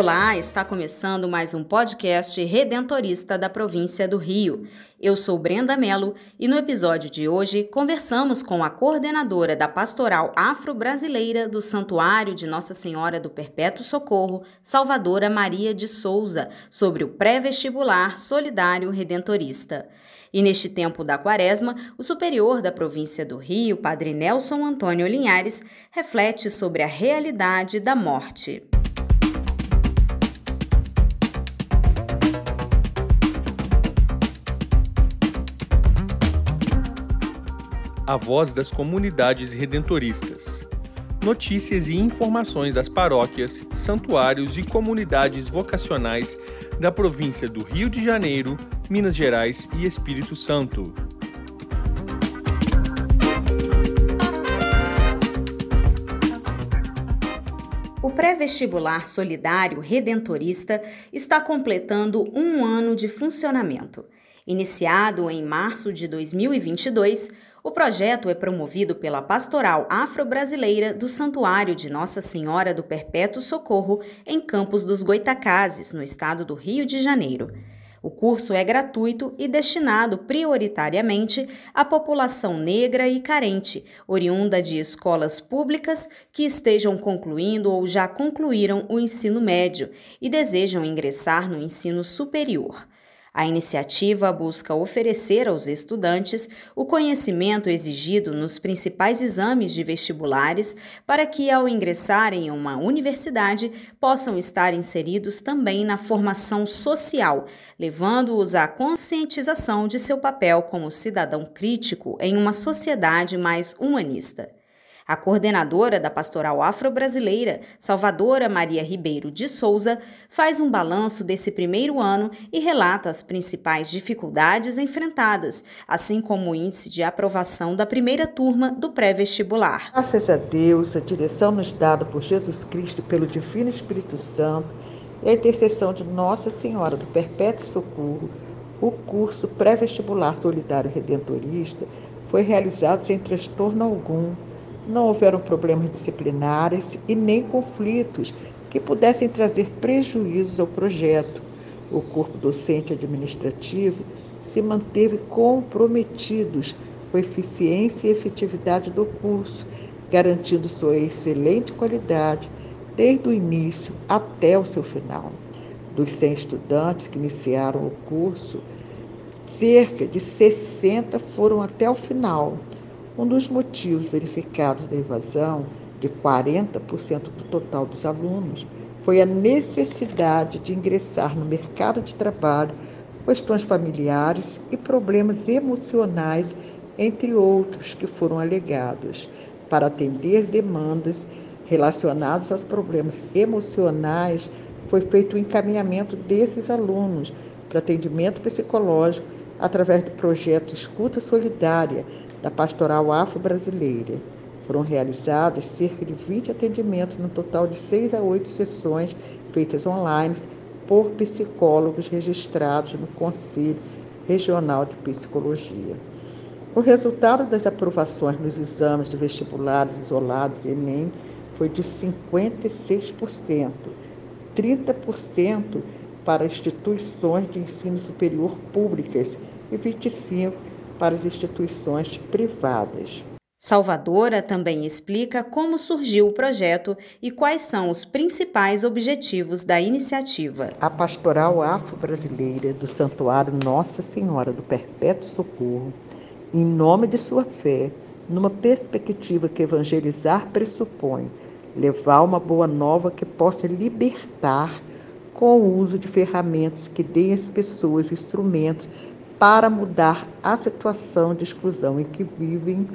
Olá, está começando mais um podcast redentorista da província do Rio. Eu sou Brenda Mello e no episódio de hoje conversamos com a coordenadora da Pastoral Afro-Brasileira do Santuário de Nossa Senhora do Perpétuo Socorro, Salvadora Maria de Souza, sobre o pré-vestibular solidário redentorista. E neste tempo da quaresma, o superior da província do Rio, Padre Nelson Antônio Linhares, reflete sobre a realidade da morte. A voz das comunidades redentoristas. Notícias e informações das paróquias, santuários e comunidades vocacionais da província do Rio de Janeiro, Minas Gerais e Espírito Santo. O pré-vestibular solidário redentorista está completando um ano de funcionamento. Iniciado em março de 2022, o projeto é promovido pela Pastoral Afro-Brasileira do Santuário de Nossa Senhora do Perpétuo Socorro, em Campos dos Goitacazes, no estado do Rio de Janeiro. O curso é gratuito e destinado prioritariamente à população negra e carente, oriunda de escolas públicas que estejam concluindo ou já concluíram o ensino médio e desejam ingressar no ensino superior. A iniciativa busca oferecer aos estudantes o conhecimento exigido nos principais exames de vestibulares para que, ao ingressarem em uma universidade, possam estar inseridos também na formação social, levando-os à conscientização de seu papel como cidadão crítico em uma sociedade mais humanista. A coordenadora da Pastoral Afro-Brasileira, Salvadora Maria Ribeiro de Souza, faz um balanço desse primeiro ano e relata as principais dificuldades enfrentadas, assim como o índice de aprovação da primeira turma do pré-vestibular. Graças a Deus, a direção nos dada por Jesus Cristo pelo Divino Espírito Santo e a intercessão de Nossa Senhora do Perpétuo Socorro, o curso pré-vestibular solidário redentorista foi realizado sem transtorno algum não houveram problemas disciplinares e nem conflitos que pudessem trazer prejuízos ao projeto. O corpo docente administrativo se manteve comprometidos com a eficiência e efetividade do curso, garantindo sua excelente qualidade desde o início até o seu final. Dos 100 estudantes que iniciaram o curso, cerca de 60 foram até o final um dos motivos verificados da evasão de 40% do total dos alunos foi a necessidade de ingressar no mercado de trabalho, questões familiares e problemas emocionais, entre outros que foram alegados, para atender demandas relacionadas aos problemas emocionais, foi feito o encaminhamento desses alunos para atendimento psicológico através do projeto Escuta Solidária, da Pastoral Afro-Brasileira. Foram realizados cerca de 20 atendimentos, no total de 6 a 8 sessões feitas online por psicólogos registrados no Conselho Regional de Psicologia. O resultado das aprovações nos exames de vestibulares isolados Enem foi de 56%, 30% para instituições de ensino superior públicas e 25% para as instituições privadas. Salvadora também explica como surgiu o projeto e quais são os principais objetivos da iniciativa. A Pastoral Afro-Brasileira do Santuário Nossa Senhora do Perpétuo Socorro, em nome de sua fé, numa perspectiva que evangelizar pressupõe, levar uma boa nova que possa libertar com o uso de ferramentas que deem às pessoas instrumentos para mudar a situação de exclusão em que vivem,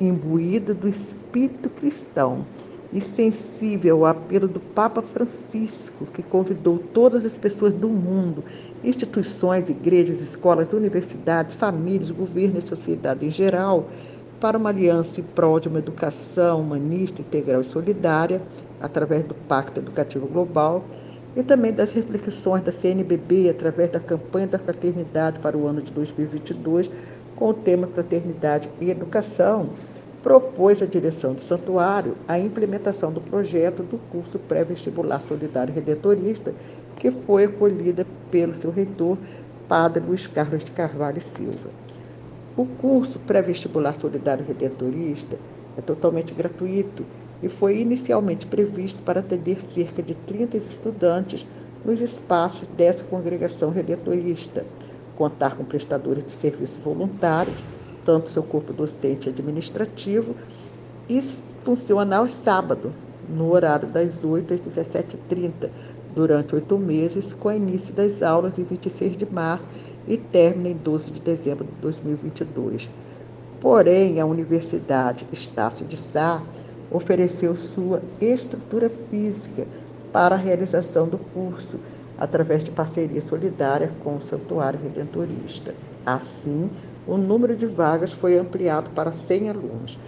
imbuída do espírito cristão e sensível ao apelo do Papa Francisco, que convidou todas as pessoas do mundo, instituições, igrejas, escolas, universidades, famílias, governo e sociedade em geral, para uma aliança em prol de uma educação humanista, integral e solidária, através do Pacto Educativo Global, e também das reflexões da CNBB através da campanha da fraternidade para o ano de 2022, com o tema Fraternidade e Educação, propôs à direção do santuário a implementação do projeto do curso pré-vestibular solidário redentorista, que foi acolhida pelo seu reitor, Padre Luiz Carlos de Carvalho Silva. O curso pré-vestibular solidário redentorista é totalmente gratuito e foi inicialmente previsto para atender cerca de 30 estudantes nos espaços dessa congregação redentorista, contar com prestadores de serviços voluntários, tanto seu corpo docente administrativo, e funciona aos sábados, no horário das 8 às 17h30, durante oito meses, com início das aulas em 26 de março e término em 12 de dezembro de 2022. Porém, a Universidade Estácio de Sá ofereceu sua estrutura física para a realização do curso, através de parceria solidária com o Santuário Redentorista. Assim, o número de vagas foi ampliado para 100 alunos.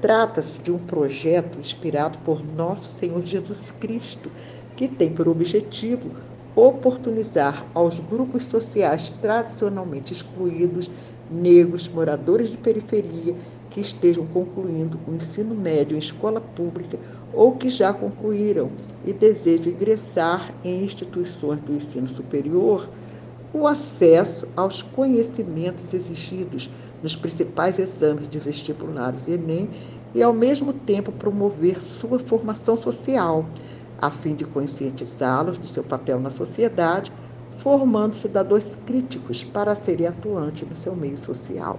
Trata-se de um projeto inspirado por Nosso Senhor Jesus Cristo, que tem por objetivo oportunizar aos grupos sociais tradicionalmente excluídos, negros, moradores de periferia que estejam concluindo o ensino médio em escola pública ou que já concluíram e desejam ingressar em instituições do ensino superior, o acesso aos conhecimentos exigidos nos principais exames de vestibulares Enem e, ao mesmo tempo, promover sua formação social, a fim de conscientizá-los de seu papel na sociedade, formando cidadãos críticos para serem atuantes no seu meio social.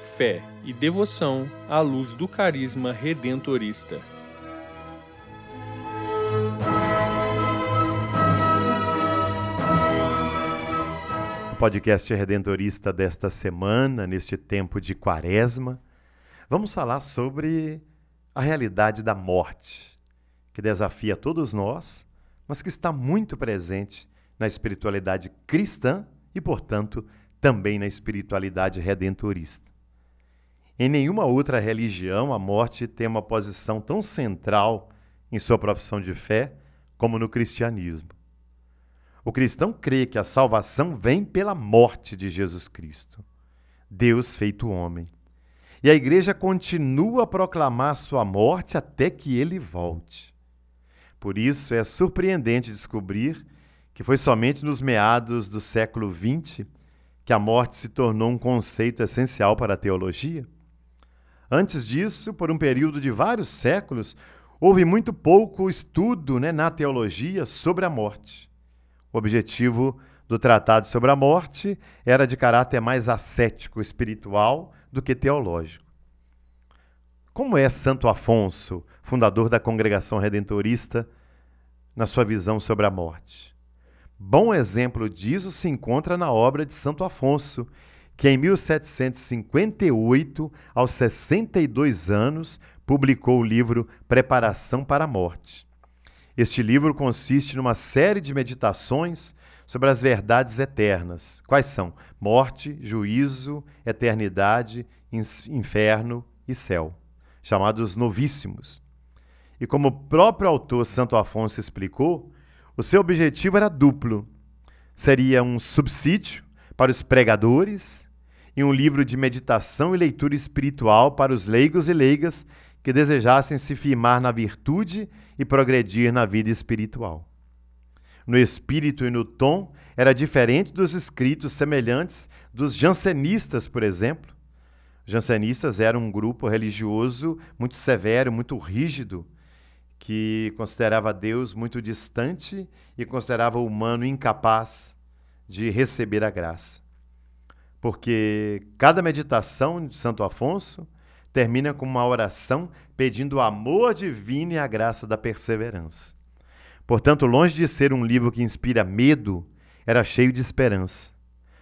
fé e devoção à luz do carisma redentorista. O podcast redentorista desta semana, neste tempo de quaresma, vamos falar sobre a realidade da morte, que desafia todos nós, mas que está muito presente na espiritualidade cristã e, portanto, também na espiritualidade redentorista. Em nenhuma outra religião a morte tem uma posição tão central em sua profissão de fé como no cristianismo. O cristão crê que a salvação vem pela morte de Jesus Cristo, Deus feito homem. E a igreja continua a proclamar sua morte até que ele volte. Por isso é surpreendente descobrir que foi somente nos meados do século XX que a morte se tornou um conceito essencial para a teologia. Antes disso, por um período de vários séculos, houve muito pouco estudo né, na teologia sobre a morte. O objetivo do tratado sobre a morte era de caráter mais ascético, espiritual, do que teológico. Como é Santo Afonso, fundador da congregação redentorista, na sua visão sobre a morte? Bom exemplo disso se encontra na obra de Santo Afonso, que em 1758, aos 62 anos, publicou o livro Preparação para a Morte. Este livro consiste numa série de meditações sobre as verdades eternas. Quais são? Morte, juízo, eternidade, inferno e céu, chamados novíssimos. E como o próprio autor Santo Afonso explicou, o seu objetivo era duplo: seria um subsídio para os pregadores e um livro de meditação e leitura espiritual para os leigos e leigas que desejassem se firmar na virtude e progredir na vida espiritual. no espírito e no tom, era diferente dos escritos semelhantes dos jansenistas, por exemplo. Jansenistas eram um grupo religioso muito severo, muito rígido, que considerava Deus muito distante e considerava o humano incapaz de receber a graça. Porque cada meditação de Santo Afonso termina com uma oração pedindo o amor divino e a graça da perseverança. Portanto, longe de ser um livro que inspira medo, era cheio de esperança,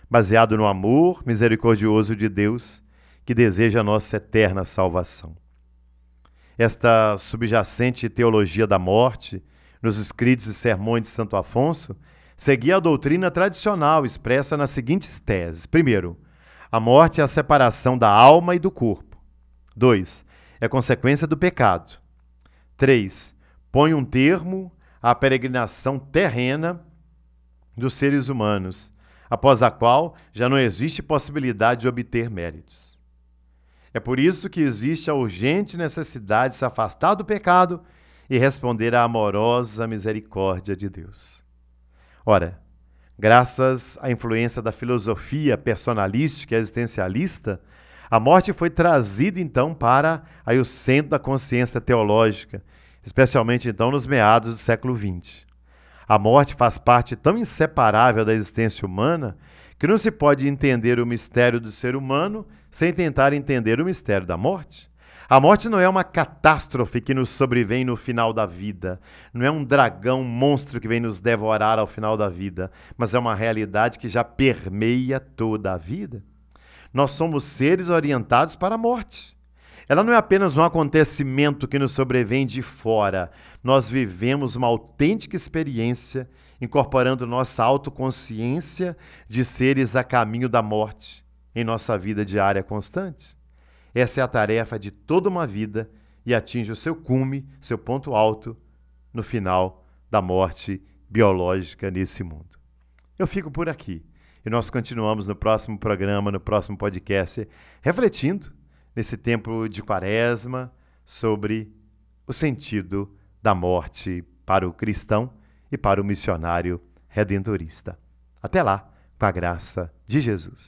baseado no amor misericordioso de Deus que deseja a nossa eterna salvação. Esta subjacente teologia da morte, nos escritos e sermões de Santo Afonso, seguia a doutrina tradicional expressa nas seguintes teses: primeiro, a morte é a separação da alma e do corpo. 2. É consequência do pecado. 3. Põe um termo à peregrinação terrena dos seres humanos, após a qual já não existe possibilidade de obter méritos. É por isso que existe a urgente necessidade de se afastar do pecado e responder à amorosa misericórdia de Deus. Ora, graças à influência da filosofia personalística e existencialista, a morte foi trazida então para aí, o centro da consciência teológica, especialmente então nos meados do século XX. A morte faz parte tão inseparável da existência humana que não se pode entender o mistério do ser humano sem tentar entender o mistério da morte. A morte não é uma catástrofe que nos sobrevém no final da vida, não é um dragão, monstro que vem nos devorar ao final da vida, mas é uma realidade que já permeia toda a vida. Nós somos seres orientados para a morte. Ela não é apenas um acontecimento que nos sobrevém de fora. Nós vivemos uma autêntica experiência, incorporando nossa autoconsciência de seres a caminho da morte em nossa vida diária constante. Essa é a tarefa de toda uma vida e atinge o seu cume, seu ponto alto, no final da morte biológica nesse mundo. Eu fico por aqui. E nós continuamos no próximo programa, no próximo podcast, refletindo nesse tempo de quaresma sobre o sentido da morte para o cristão e para o missionário redentorista. Até lá, com a graça de Jesus.